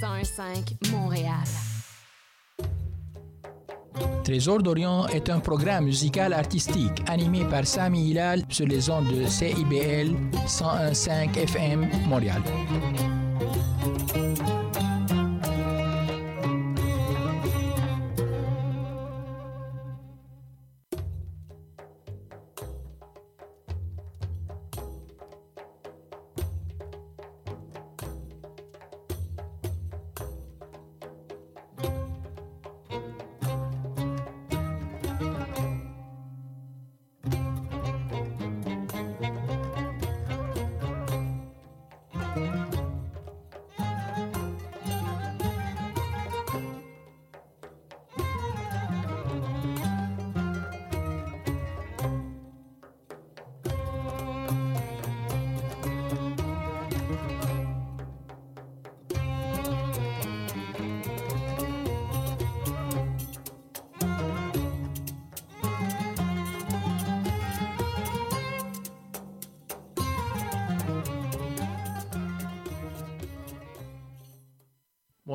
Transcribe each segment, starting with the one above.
1015 Montréal. Trésor d'Orient est un programme musical artistique animé par Sami Hilal sur les ondes de CIBL 101.5 FM Montréal.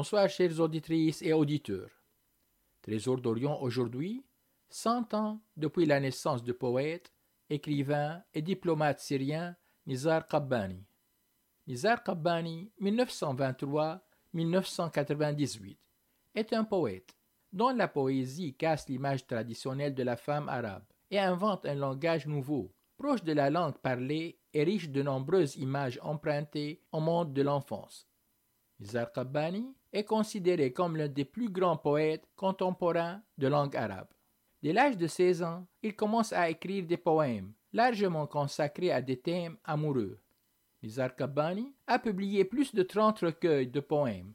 Bonsoir chères auditrices et auditeurs. Trésor d'Orient aujourd'hui, 100 ans depuis la naissance du poète, écrivain et diplomate syrien Nizar Qabbani. Nizar Qabbani, 1923-1998, est un poète dont la poésie casse l'image traditionnelle de la femme arabe et invente un langage nouveau, proche de la langue parlée et riche de nombreuses images empruntées au monde de l'enfance. Nizar Qabbani est considéré comme l'un des plus grands poètes contemporains de langue arabe. Dès l'âge de 16 ans, il commence à écrire des poèmes, largement consacrés à des thèmes amoureux. Nizar Kabbani a publié plus de 30 recueils de poèmes.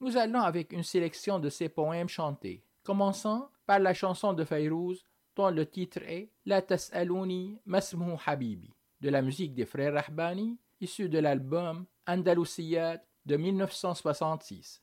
Nous allons avec une sélection de ses poèmes chantés, commençant par la chanson de Fayrouz dont le titre est La Tas'alouni Masmou Habibi, de la musique des frères Rahbani, issue de l'album Andalusiyat de 1966.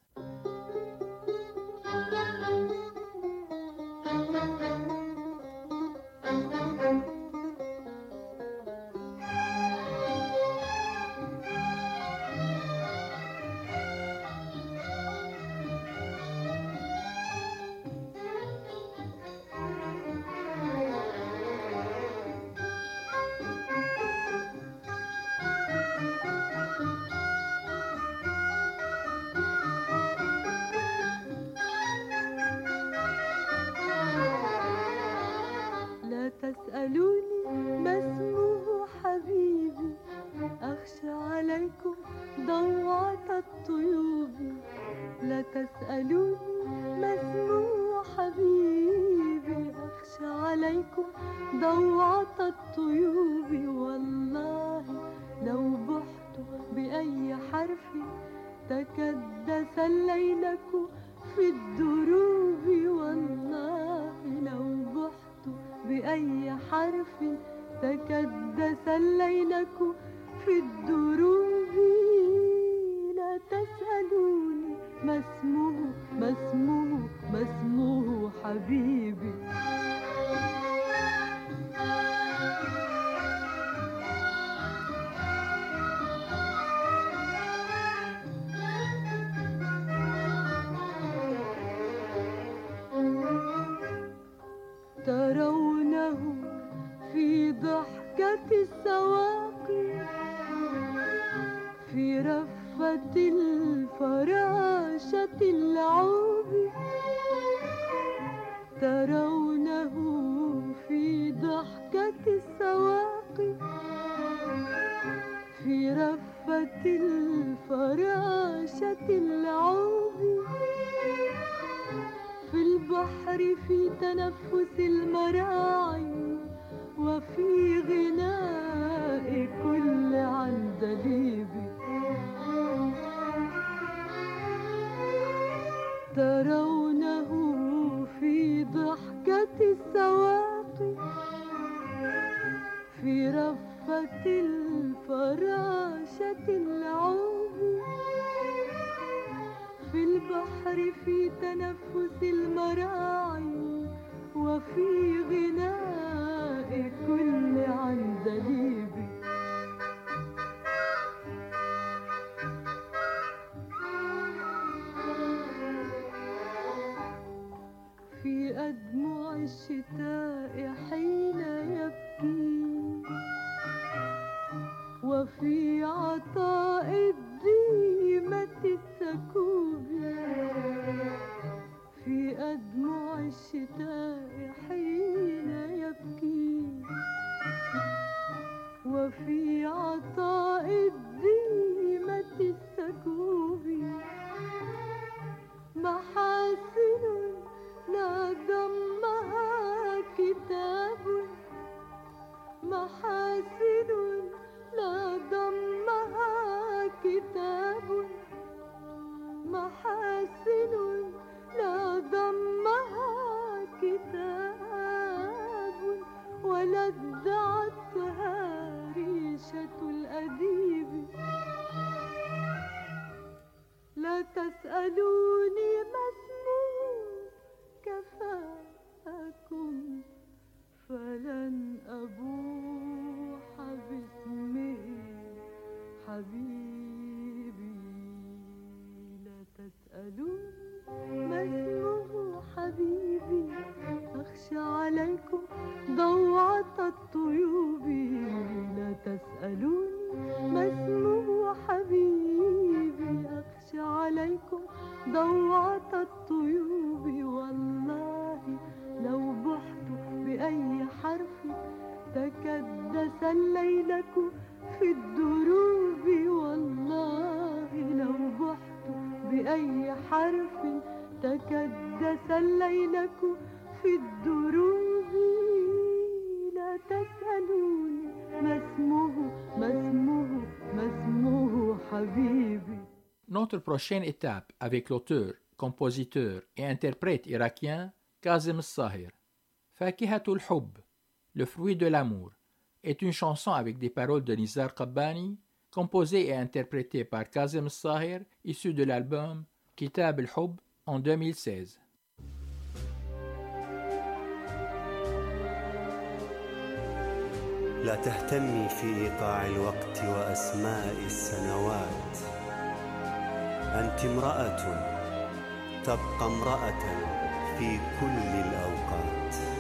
Notre prochaine étape avec l'auteur, compositeur et interprète irakien Kazem Sahir. Fakihatul Hub, le fruit de l'amour, est une chanson avec des paroles de Nizar Qabbani, composée et interprétée par Kazem Sahir, issue de l'album Kitab al-Hub en 2016. لا تهتمي في ايقاع الوقت واسماء السنوات أنت امرأة تبقى امرأة في كل الأوقات.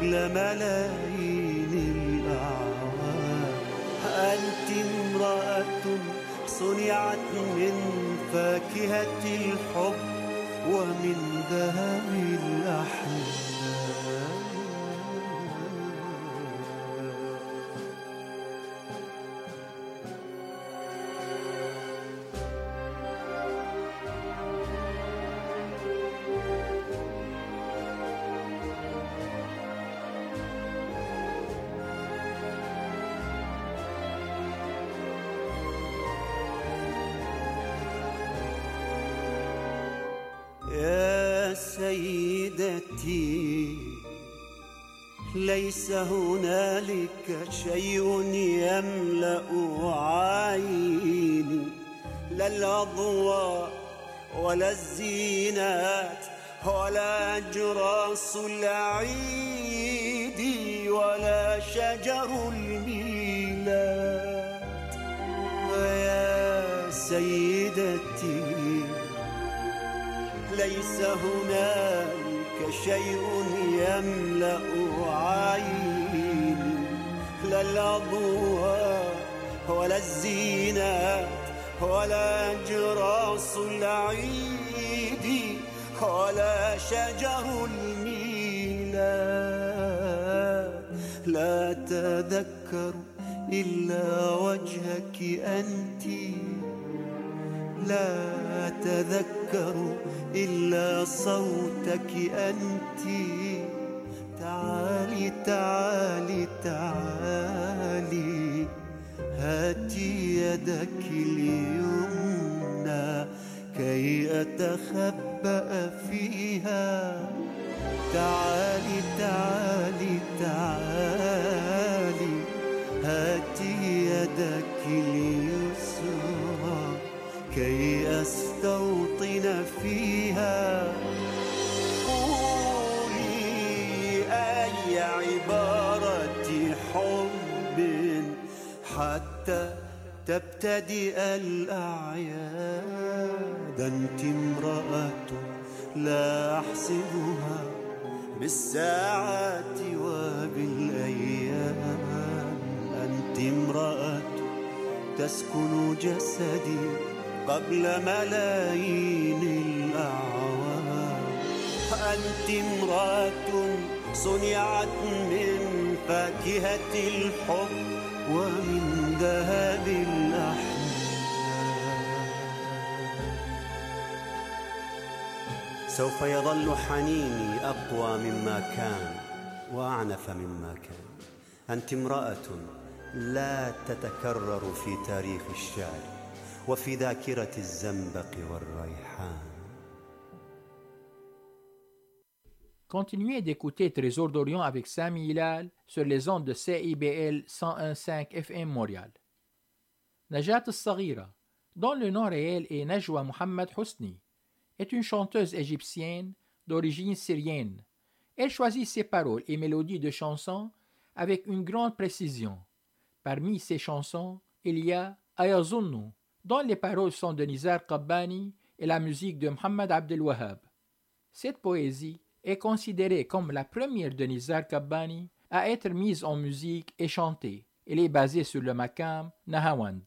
بلا ملاك ليس هنالك شيء يملأ عيني. لا الاضواء ولا الزينات ولا أجراس العيد ولا شجر الميلاد. ويا سيدتي ليس هنالك شيء يملأ عيني لا الاضواء ولا الزينات ولا جراس العيد ولا شجر الميلاد لا تذكر إلا وجهك أنت لا أتذكر إلا صوتك أنت. تعالي تعالي تعالي. هاتي يدك اليمنى كي أتخبأ فيها. تعالي تعالي تعالي. هاتي يدك اليسرى كي أستوطن فيها. قولي أي عبارة حب حتى تبتدئ الأعياد. أنت امرأة لا أحسبها بالساعات وبالأيام. أنت امرأة تسكن جسدي قبل ملايين الأعوام. أنت امرأة صنعت من فاكهة الحب ومن ذهب الأحلام. سوف يظل حنيني أقوى مما كان وأعنف مما كان. أنت امرأة لا تتكرر في تاريخ الشعر وفي ذاكرة الزنبق والريحان Continuez d'écouter Trésor d'Orient avec Sami Hilal sur les ondes de CIBL 101.5 FM Montréal. Najat al-Saghira, dont le nom réel est Najwa Muhammad Hosni, est une chanteuse égyptienne d'origine syrienne. Elle choisit ses paroles et mélodies de chansons avec une grande précision. Parmi ses chansons, il y a Ayazunnu, dont les paroles sont de Nizar Qabbani et la musique de Muhammad Abdel Wahhab. Cette poésie est considérée comme la première de Nizar Qabbani à être mise en musique et chantée. Elle est basée sur le makam Nahawand.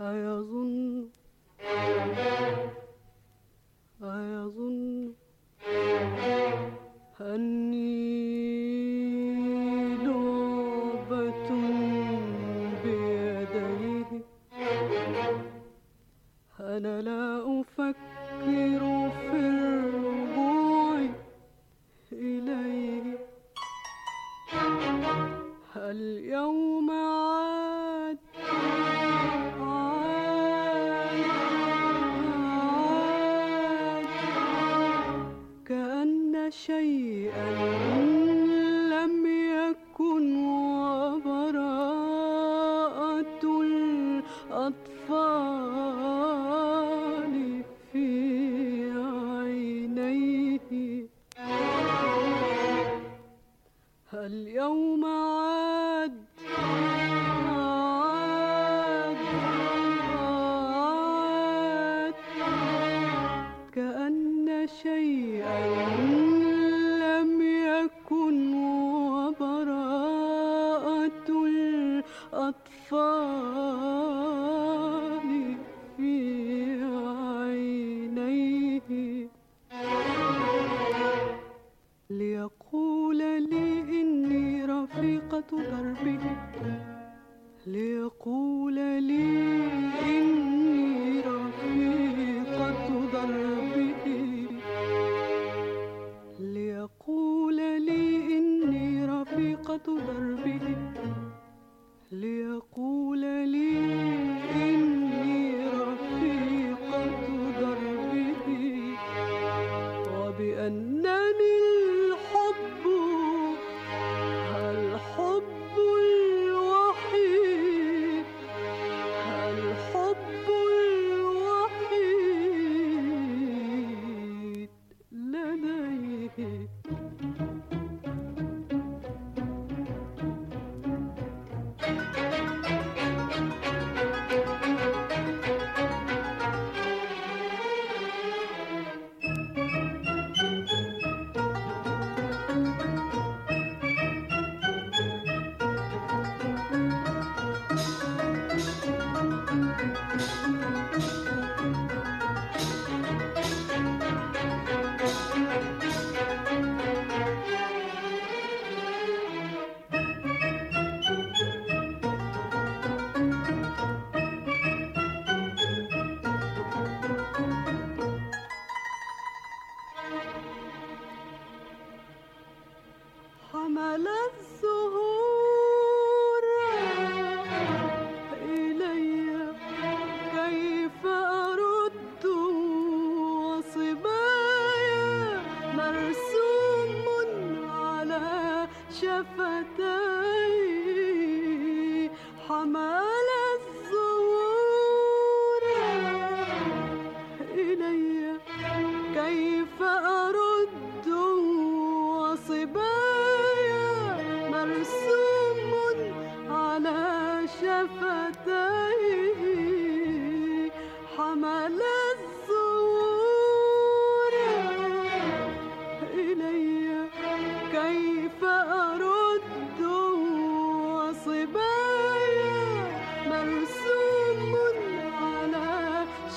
أيظن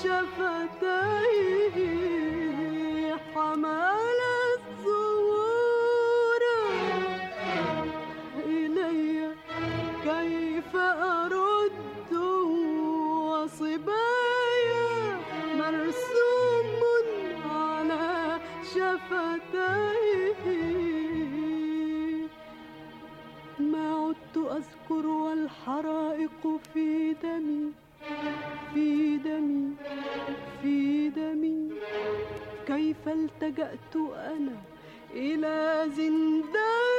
شفتيه لجأت أنا إلى زندان.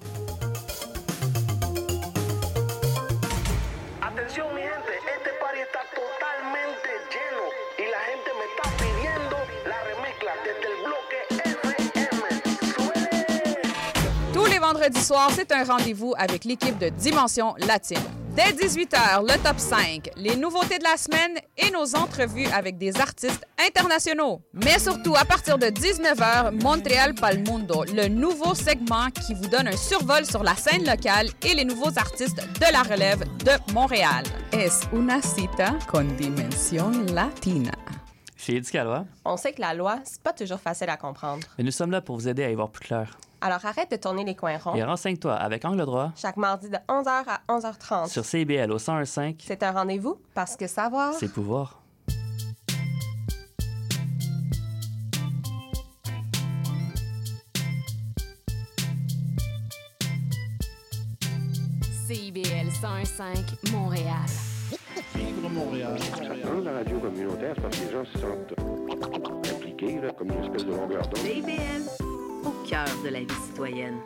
Vendredis soirs, c'est un rendez-vous avec l'équipe de Dimension Latine. Dès 18h, le top 5, les nouveautés de la semaine et nos entrevues avec des artistes internationaux. Mais surtout, à partir de 19h, Montréal Palmundo, le nouveau segment qui vous donne un survol sur la scène locale et les nouveaux artistes de la relève de Montréal. Es una cita con dimensión latina. Chez Éducalois, On sait que la loi, c'est pas toujours facile à comprendre. et nous sommes là pour vous aider à y voir plus clair. Alors arrête de tourner les coins ronds. Et renseigne-toi avec Angle droit Chaque mardi de 11h à 11h30. sur CIBL au 1015, C'est un rendez-vous parce que savoir. c'est pouvoir. CIBL 105 Montréal. Vivre Montréal. Dans la radio communautaire, c'est parce que les gens se sentent impliqués, là, comme une espèce de longueur d'onde. CIBL, au cœur de la vie citoyenne.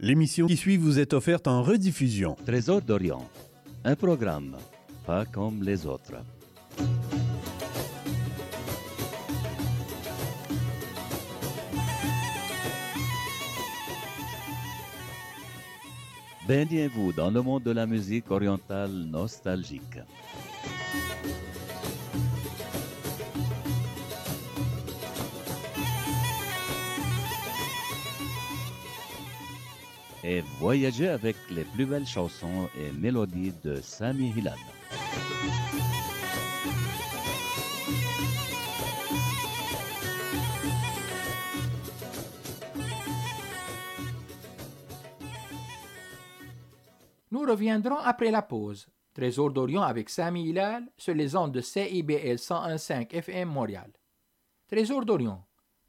L'émission qui suit vous est offerte en rediffusion. Trésor d'Orient, un programme pas comme les autres. Baignez-vous dans le monde de la musique orientale nostalgique. Et voyagez avec les plus belles chansons et mélodies de Sami Hilal. Nous reviendrons après la pause. Trésor d'Orient avec Sami Hilal sur les ondes de CIBL 101.5 FM Montréal. Trésor d'Orient.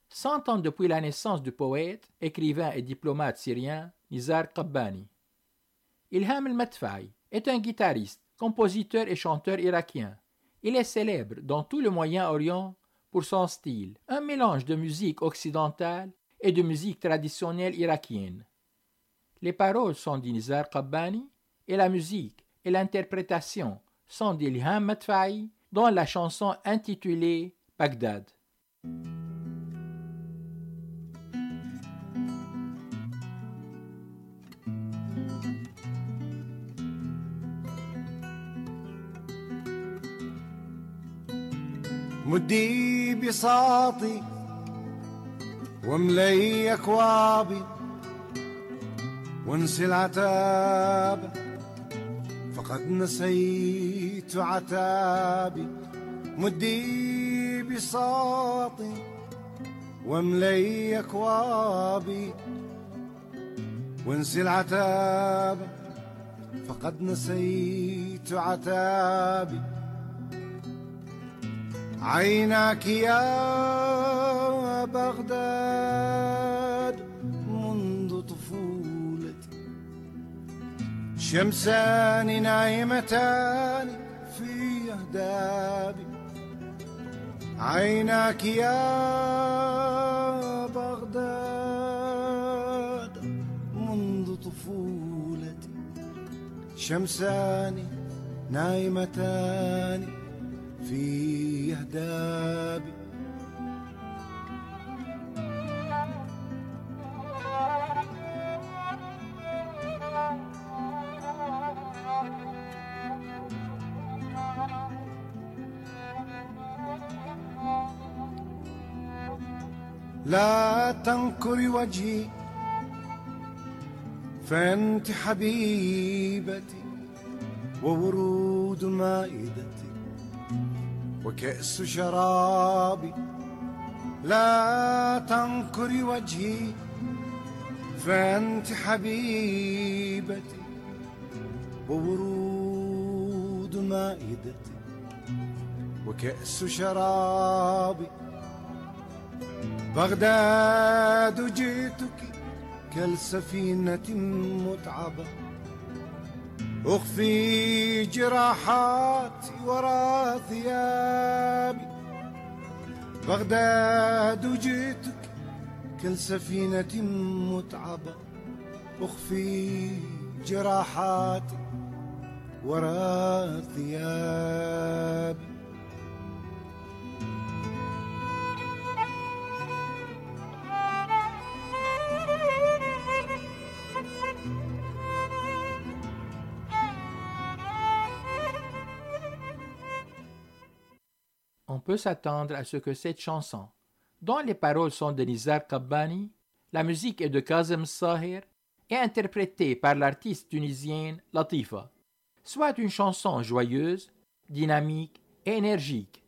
100 ans depuis la naissance du poète, écrivain et diplomate syrien Nizar. Ilham al-Matfai est un guitariste, compositeur et chanteur irakien. Il est célèbre dans tout le Moyen-Orient pour son style, un mélange de musique occidentale et de musique traditionnelle irakienne. Les paroles sont d'Inizar Qabbani et la musique et l'interprétation sont d'Ilham Matfai dans la chanson intitulée Bagdad. مدي بساطي وملي أكوابي وانسي العتاب. فقد نسيت عتابي. مدي بساطي وملي أكوابي وانسي العتاب. فقد نسيت عتابي. عيناك يا بغداد منذ طفولتي. شمسان نايمتان في أهدابي. عيناك يا بغداد منذ طفولتي. شمسان نايمتان في أهدابي لا تنكري وجهي فأنت حبيبتي وورود مائدتي. وكأس شرابي لا تنكري وجهي فأنت حبيبتي وورود مائدتي وكأس شرابي بغداد جئتك كالسفينة متعبة أخفي جراحاتي وراء ثيابي. بغداد جئتك كالسفينة متعبة. أخفي جراحاتي وراء ثيابي. Peut s'attendre à ce que cette chanson, dont les paroles sont de Nizar Kabbani, la musique est de Kazem Sahir et interprétée par l'artiste tunisienne Latifa, soit une chanson joyeuse, dynamique et énergique.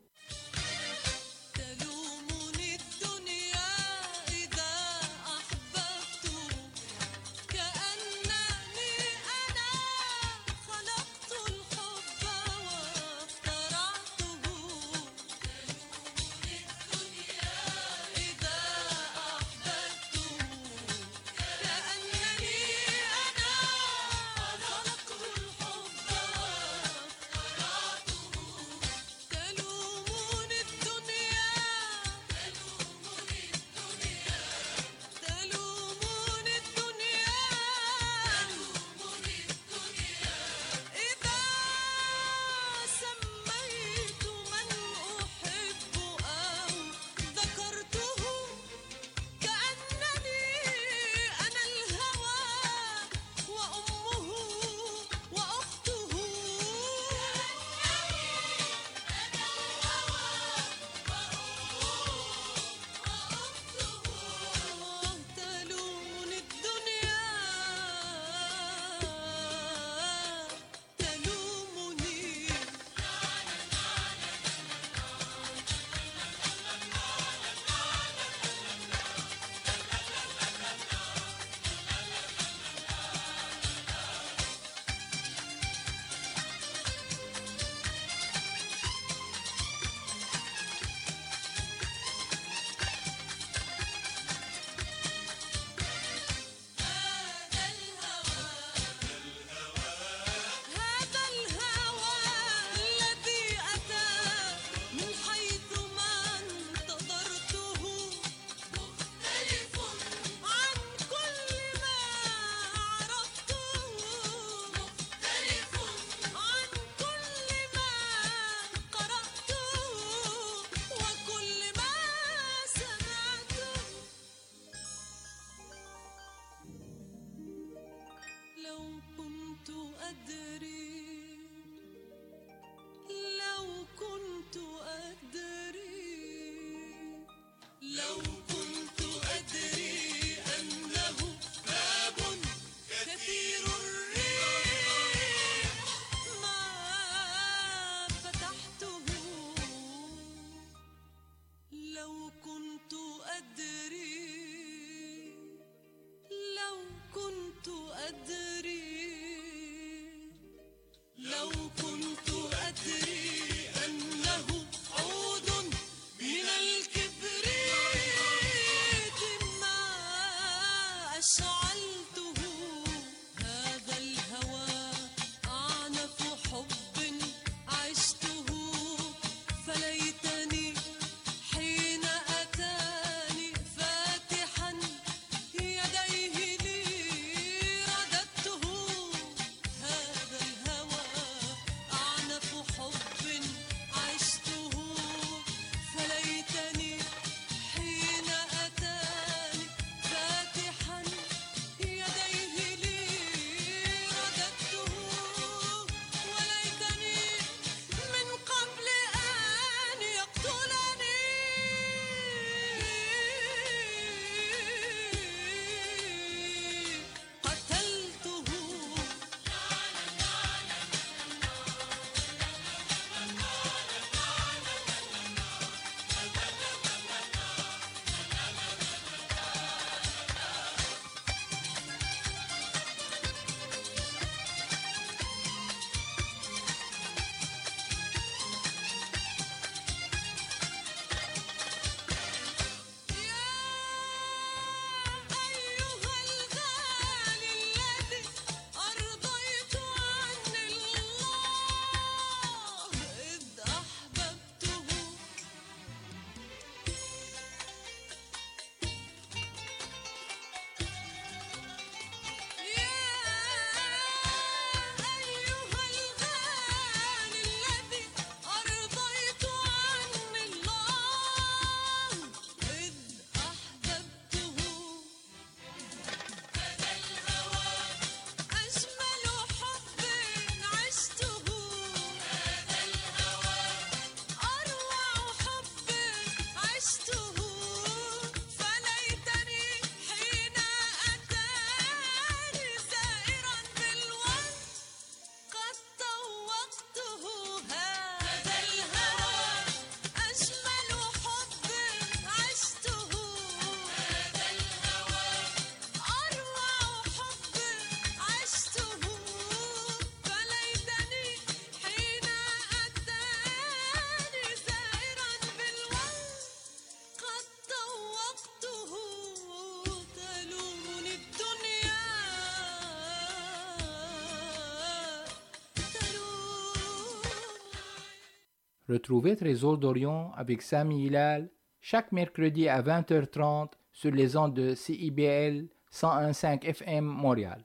Retrouvez Trésor d'Orion avec Sami Hilal chaque mercredi à 20h30 sur les ondes de CIBL 101.5 FM Montréal.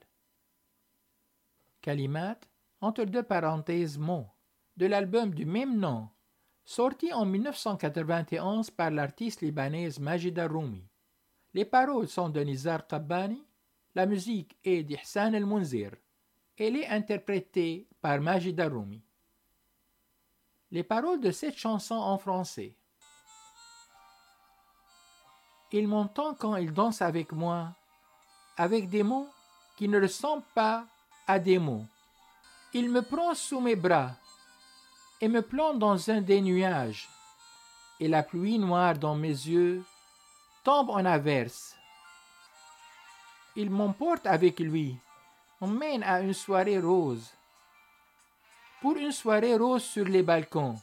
Kalimat, entre deux parenthèses mots, de l'album du même nom, sorti en 1991 par l'artiste libanaise Majida Roumi. Les paroles sont de Nizar Qabbani, la musique est d'Ihsan El Munzir. Elle est interprétée par Majida Roumi. Les paroles de cette chanson en français. Il m'entend quand il danse avec moi, avec des mots qui ne ressemblent pas à des mots. Il me prend sous mes bras et me plante dans un des nuages, et la pluie noire dans mes yeux tombe en averse. Il m'emporte avec lui, m'emmène à une soirée rose, pour une soirée rose sur les balcons.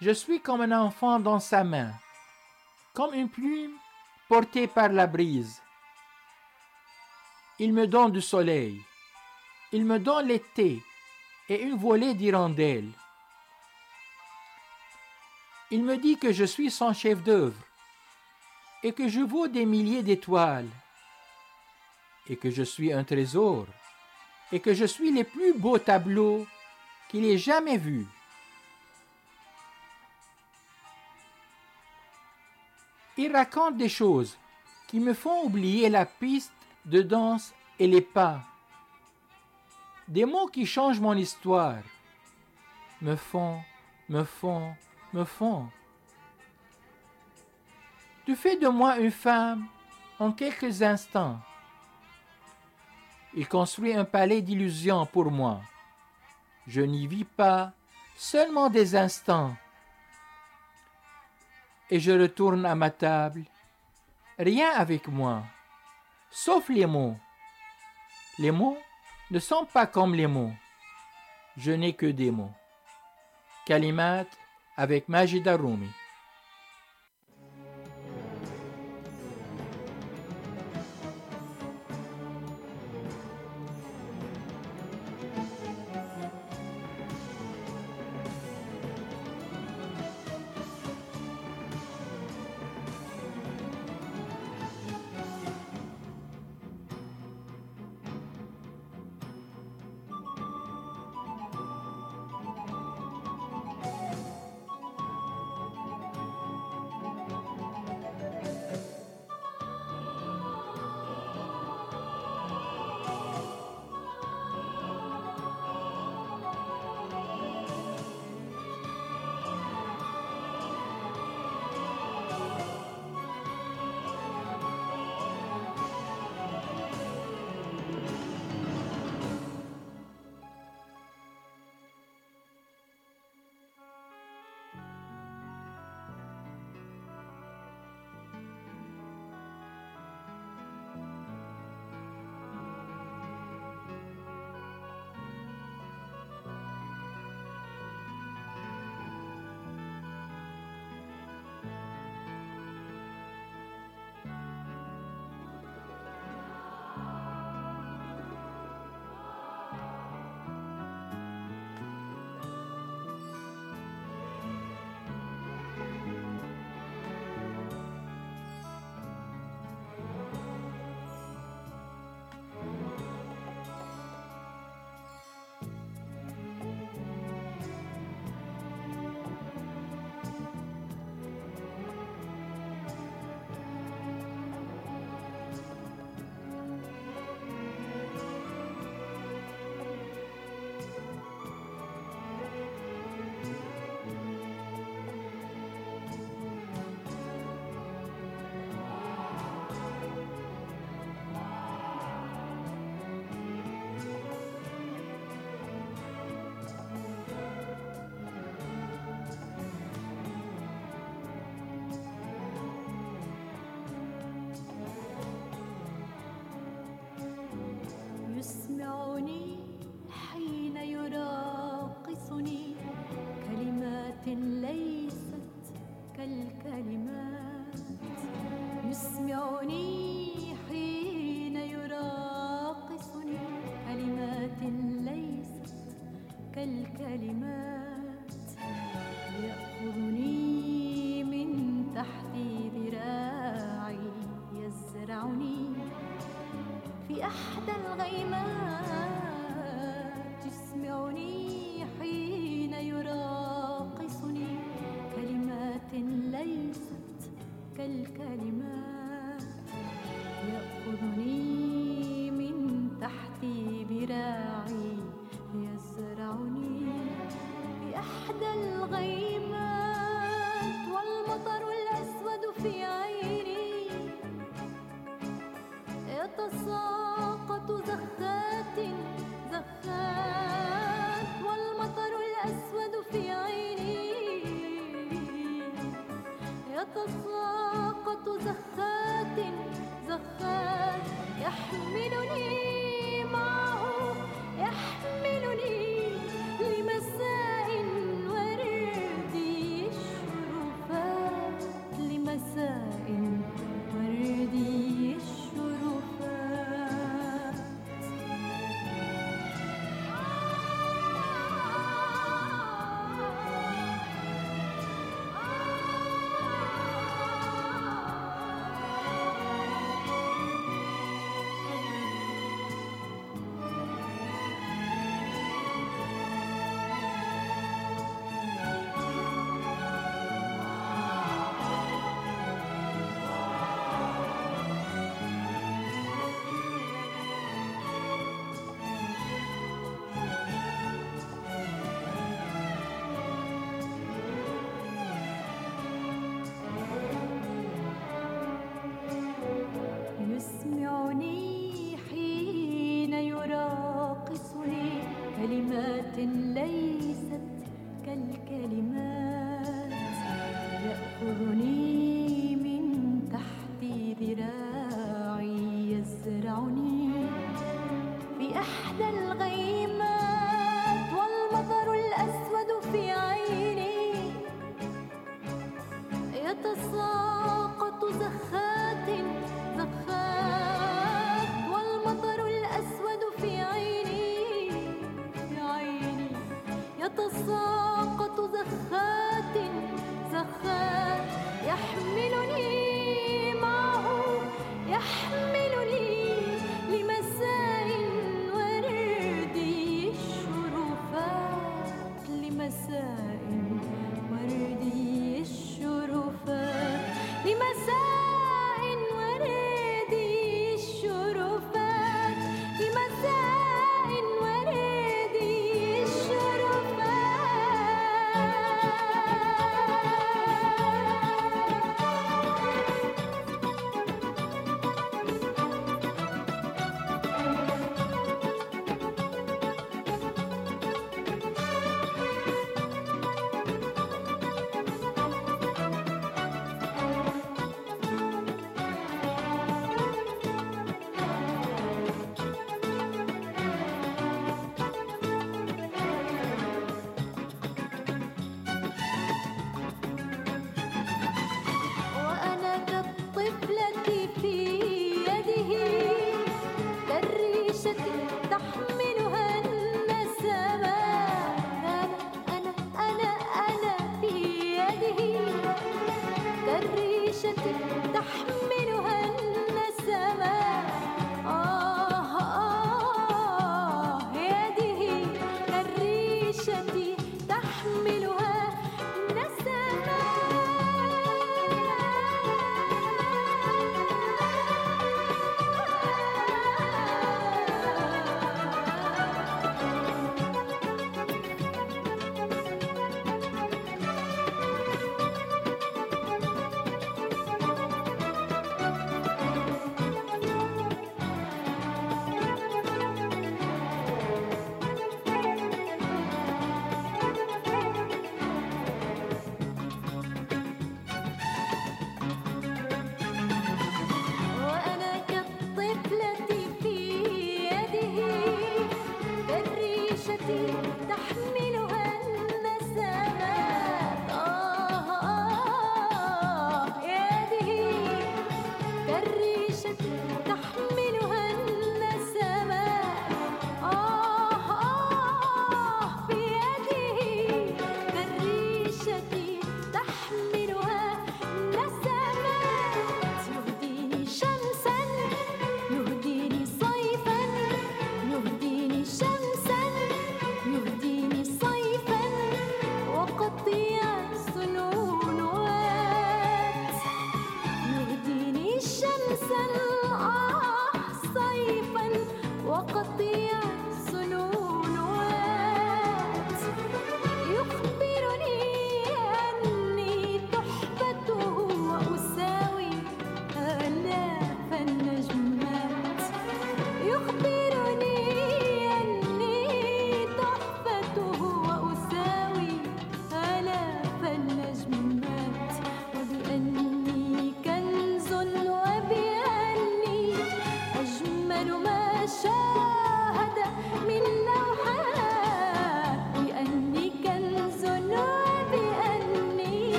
Je suis comme un enfant dans sa main, comme une plume portée par la brise. Il me donne du soleil, il me donne l'été et une volée d'hirondelles. Il me dit que je suis son chef d'œuvre et que je vaux des milliers d'étoiles et que je suis un trésor et que je suis les plus beaux tableaux qu'il ait jamais vus. Il raconte des choses qui me font oublier la piste de danse et les pas. Des mots qui changent mon histoire. Me font, me font, me font. Tu fais de moi une femme en quelques instants. Il construit un palais d'illusions pour moi. Je n'y vis pas seulement des instants. Et je retourne à ma table. Rien avec moi, sauf les mots. Les mots ne sont pas comme les mots. Je n'ai que des mots. Kalimat avec Majida Rumi. الغيمان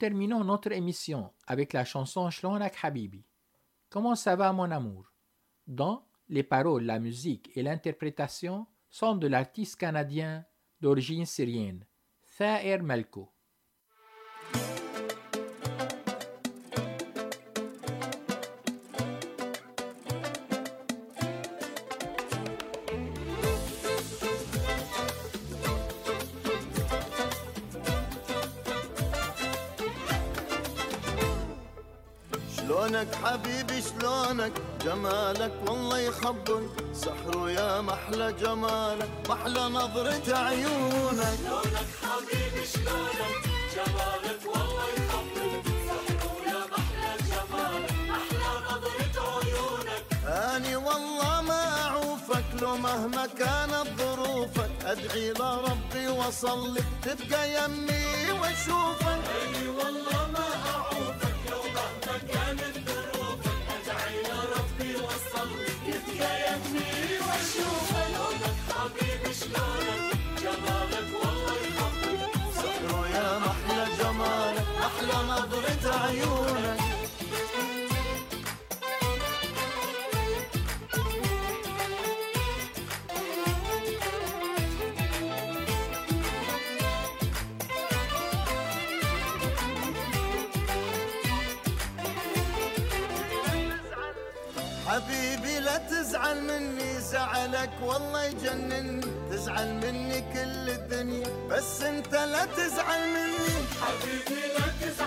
terminons notre émission avec la chanson Shlonak Habibi. Comment ça va mon amour? Dont les paroles, la musique et l'interprétation sont de l'artiste canadien d'origine syrienne, Thaer Melko. حبيبي شلونك؟ جمالك والله يخبل سحر يا محلى جمالك محلى نظرة عيونك. شلونك حبيبي شلونك؟ جمالك والله سحر يا محلى جمالك نظرة عيونك. أني والله ما أعوفك لو مهما كانت ظروفك. أدعي لربي وأصلي تبقى يمي وأشوفك. أي والله ما أعوفك يا يا زميلي وأشوف لونك حبيبي شلونك جمالك والله يخبي صحو يا محلى جمالك أحلى نظرة عيونك. تزعل مني زعلك والله يجنني تزعل مني كل الدنيا بس انت لا تزعل مني. حبيبي لا تزعل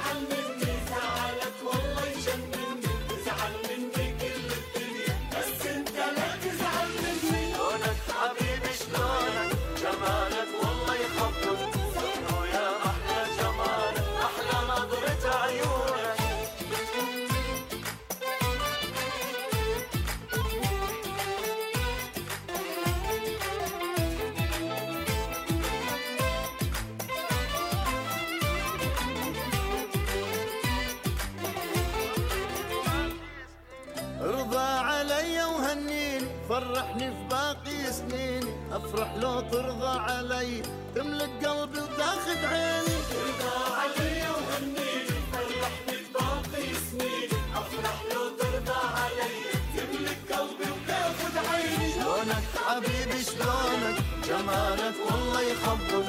ترضى علي تملك قلبي وتاخذ عيني. ترضى علي وهنيني فرحني بباقي سنيني افرح لو ترضى علي تملك قلبي وتاخذ عيني شلونك حبيبي؟ شلونك؟ جمالك والله يخبل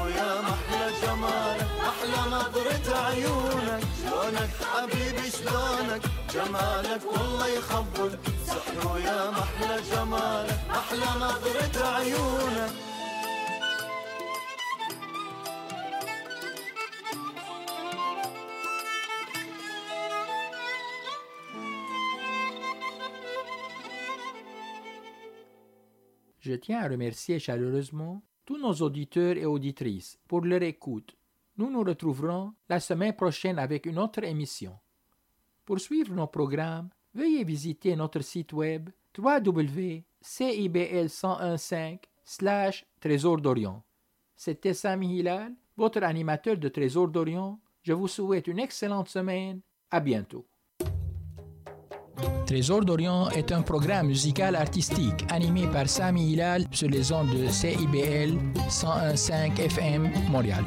سحر يا محلى جمالك أحلى نظرة عيونك. شلونك حبيبي شلونك؟ جمالك والله يخبل سحر يا محلى جمالك أحلى نظرة عيونك. Je tiens à remercier chaleureusement tous nos auditeurs et auditrices pour leur écoute. Nous nous retrouverons la semaine prochaine avec une autre émission. Pour suivre nos programmes, veuillez visiter notre site web www.cibl1015 Trésor d'Orient. C'était Sami Hilal, votre animateur de Trésor d'Orient. Je vous souhaite une excellente semaine. À bientôt. Trésor d'Orient est un programme musical artistique animé par Sami Hilal sur les ondes de CIBL 101.5 FM Montréal.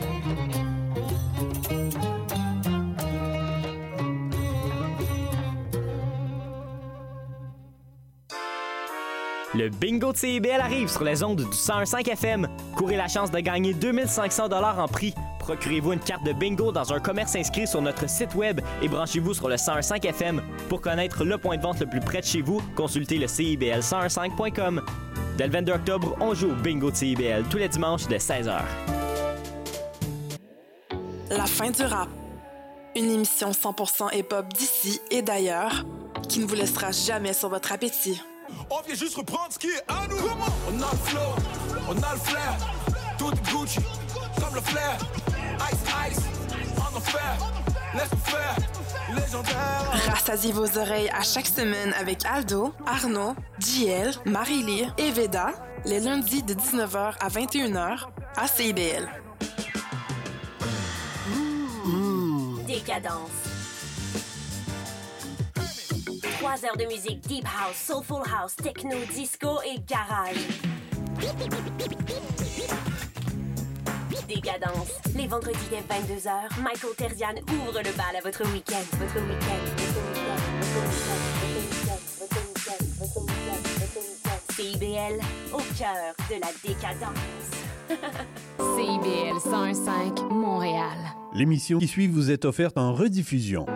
Le bingo de CIBL arrive sur les ondes du 101.5 FM. Courez la chance de gagner 2500 dollars en prix. Procurez-vous une carte de bingo dans un commerce inscrit sur notre site web et branchez-vous sur le 101.5 FM. Pour connaître le point de vente le plus près de chez vous, consultez le CIBL 101.5.com. Dès le 22 octobre, on joue au bingo de CIBL tous les dimanches dès 16h. La fin du rap. Une émission 100% hip-hop d'ici et d'ailleurs qui ne vous laissera jamais sur votre appétit. On vient juste reprendre ce qui est à nous. On a le flow, on a le flair. Tout Gucci, comme le flair. Ice, ice, en enfer. Laisse faire. Rassasiez vos oreilles à chaque semaine avec Aldo, Arnaud, JL, Marie-Lee et Veda, les lundis de 19h à 21h à CIBL. Décadence. Trois heures de musique deep house, soulful house, techno, disco et garage. Les vendredis dès 22h, Michael Terzian ouvre le bal à votre week-end. Votre week-end. CIBL, au cœur de la décadence. CIBL 101.5 Montréal. L'émission qui suit vous est offerte en rediffusion.